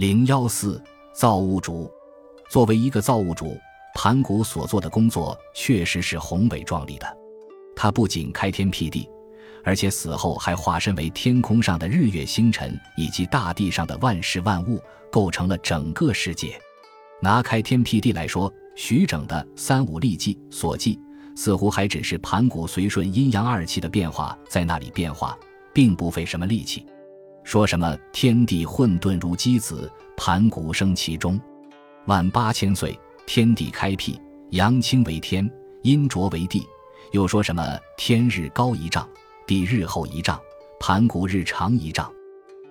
零幺四造物主，作为一个造物主，盘古所做的工作确实是宏伟壮丽的。他不仅开天辟地，而且死后还化身为天空上的日月星辰以及大地上的万事万物，构成了整个世界。拿开天辟地来说，徐整的《三五历记》所记，似乎还只是盘古随顺阴阳二气的变化在那里变化，并不费什么力气。说什么天地混沌如鸡子，盘古生其中，万八千岁，天地开辟，阳清为天，阴浊为地。又说什么天日高一丈，地日厚一丈，盘古日长一丈。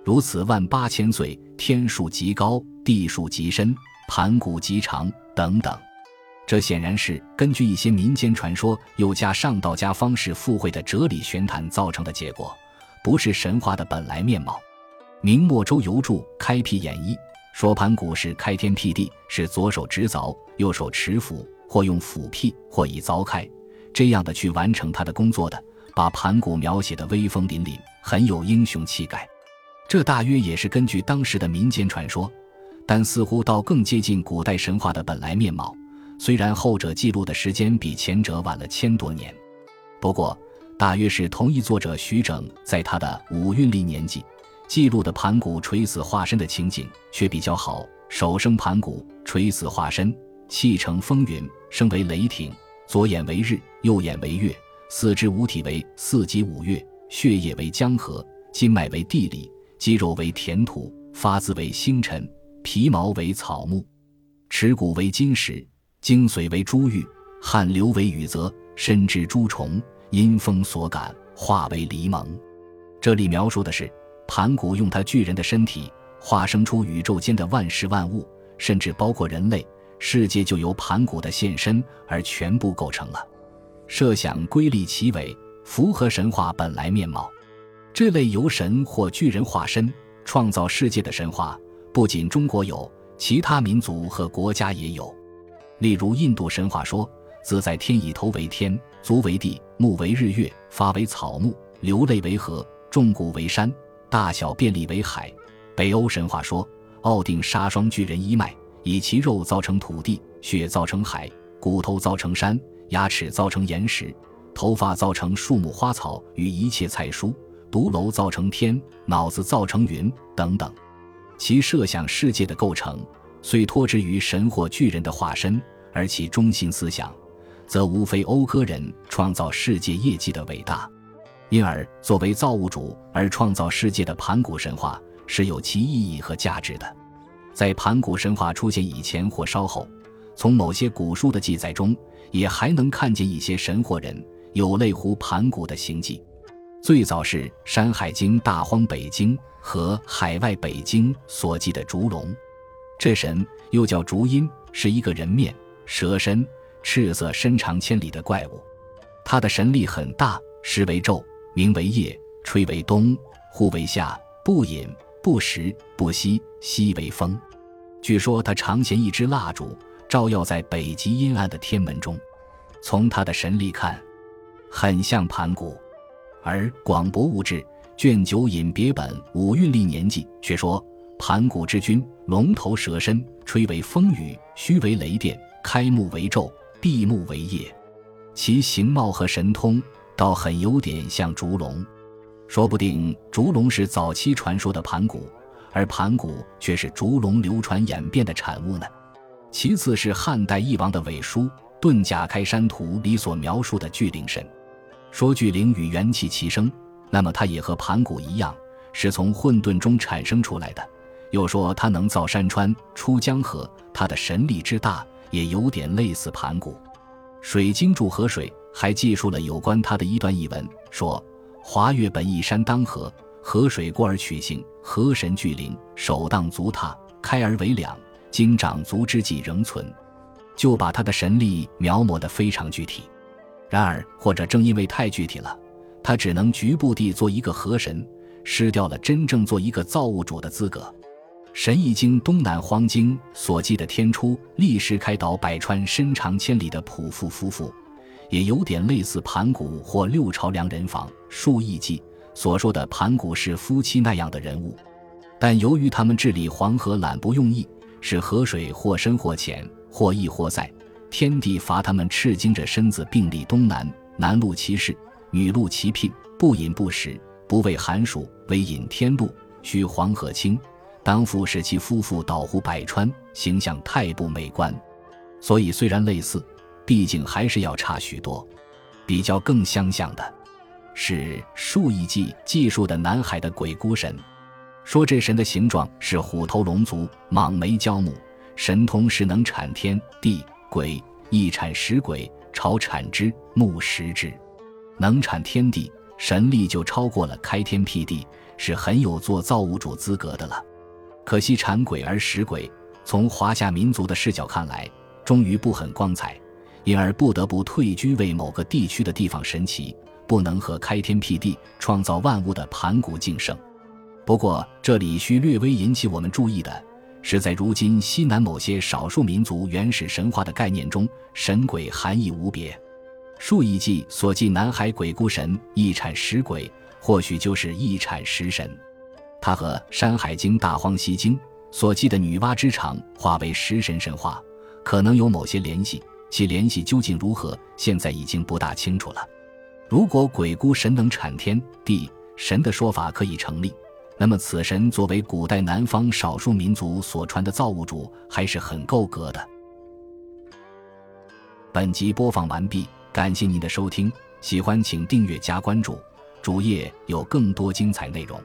如此万八千岁，天数极高，地数极深，盘古极长等等。这显然是根据一些民间传说，又加上道家方式附会的哲理玄谈造成的结果。不是神话的本来面貌。明末周游注《开辟演义》说，盘古是开天辟地，是左手执凿，右手持斧，或用斧劈，或以凿开，这样的去完成他的工作的，把盘古描写的威风凛凛，很有英雄气概。这大约也是根据当时的民间传说，但似乎倒更接近古代神话的本来面貌。虽然后者记录的时间比前者晚了千多年，不过。大约是同一作者徐整在他的《五运历年纪》记录的盘古垂死化身的情景却比较好。首生盘古垂死化身，气成风云，声为雷霆，左眼为日，右眼为月，四肢五体为四极五岳，血液为江河，筋脉为地理，肌肉为田土，发字为星辰，皮毛为草木，耻骨为金石，精髓为珠玉，汗流为雨泽，身之诸虫。因风所感，化为离蒙。这里描述的是盘古用他巨人的身体化生出宇宙间的万事万物，甚至包括人类世界，就由盘古的现身而全部构成了。设想瑰丽奇伟，符合神话本来面貌。这类由神或巨人化身创造世界的神话，不仅中国有，其他民族和国家也有。例如印度神话说。自在天以头为天，足为地，目为日月，发为草木，流泪为河，重谷为山，大小便利为海。北欧神话说，奥定杀双巨人一脉，以其肉造成土地，血造成海，骨头造成山，牙齿造成岩石，头发造成树木花草与一切菜蔬，独楼造成天，脑子造成云等等。其设想世界的构成，虽托之于神或巨人的化身，而其中心思想。则无非讴歌人创造世界业绩的伟大，因而作为造物主而创造世界的盘古神话是有其意义和价值的。在盘古神话出现以前或稍后，从某些古书的记载中，也还能看见一些神或人有类乎盘古的行迹。最早是《山海经·大荒北经》和《海外北经》所记的烛龙，这神又叫烛阴，是一个人面蛇身。赤色、身长千里的怪物，他的神力很大，时为昼，名为夜，吹为东，呼为夏，不饮不食不息，息为风。据说他常衔一支蜡烛，照耀在北极阴暗的天门中。从他的神力看，很像盘古。而《广博物志》卷九引别本《五运历年纪》却说，盘古之君，龙头蛇身，吹为风雨，须为雷电，开目为昼。闭目为夜，其形貌和神通倒很有点像烛龙，说不定烛龙是早期传说的盘古，而盘古却是烛龙流传演变的产物呢。其次是汉代翼王的伪书《遁甲开山图》里所描述的巨灵神，说巨灵与元气齐生，那么它也和盘古一样，是从混沌中产生出来的。又说它能造山川、出江河，它的神力之大。也有点类似盘古，水晶柱河水还记述了有关他的一段译文，说：华岳本一山当河，河水过而取形，河神聚灵，首当足踏，开而为两，今长足之际仍存，就把他的神力描摹得非常具体。然而，或者正因为太具体了，他只能局部地做一个河神，失掉了真正做一个造物主的资格。《神异经·东南荒经》所记的天初立时开导百川，身长千里的仆妇夫妇，也有点类似盘古或六朝梁人坊《数亿记》所说的盘古是夫妻那样的人物。但由于他们治理黄河懒不用意，使河水或深或浅，或溢或塞，天帝罚他们赤精着身子并立东南，男禄其事，女禄其聘，不饮不食，不畏寒暑，唯饮天禄，须黄河清。当复使其夫妇倒湖百川，形象太不美观。所以虽然类似，毕竟还是要差许多。比较更相像的，是数亿计计数的南海的鬼孤神。说这神的形状是虎头龙足，蟒眉蛟目，神通是能产天地鬼，一产十鬼，朝产之，木食之，能产天地，神力就超过了开天辟地，是很有做造物主资格的了。可惜产鬼而食鬼，从华夏民族的视角看来，终于不很光彩，因而不得不退居为某个地区的地方神奇，不能和开天辟地、创造万物的盘古竞胜。不过，这里需略微引起我们注意的是，在如今西南某些少数民族原始神话的概念中，神鬼含义无别。《数亿记》所记南海鬼孤神一产十鬼，或许就是一产十神。它和《山海经·大荒西经》所记的女娲之长化为十神神话，可能有某些联系。其联系究竟如何，现在已经不大清楚了。如果鬼孤神能产天地神的说法可以成立。那么，此神作为古代南方少数民族所传的造物主，还是很够格的。本集播放完毕，感谢您的收听，喜欢请订阅加关注，主页有更多精彩内容。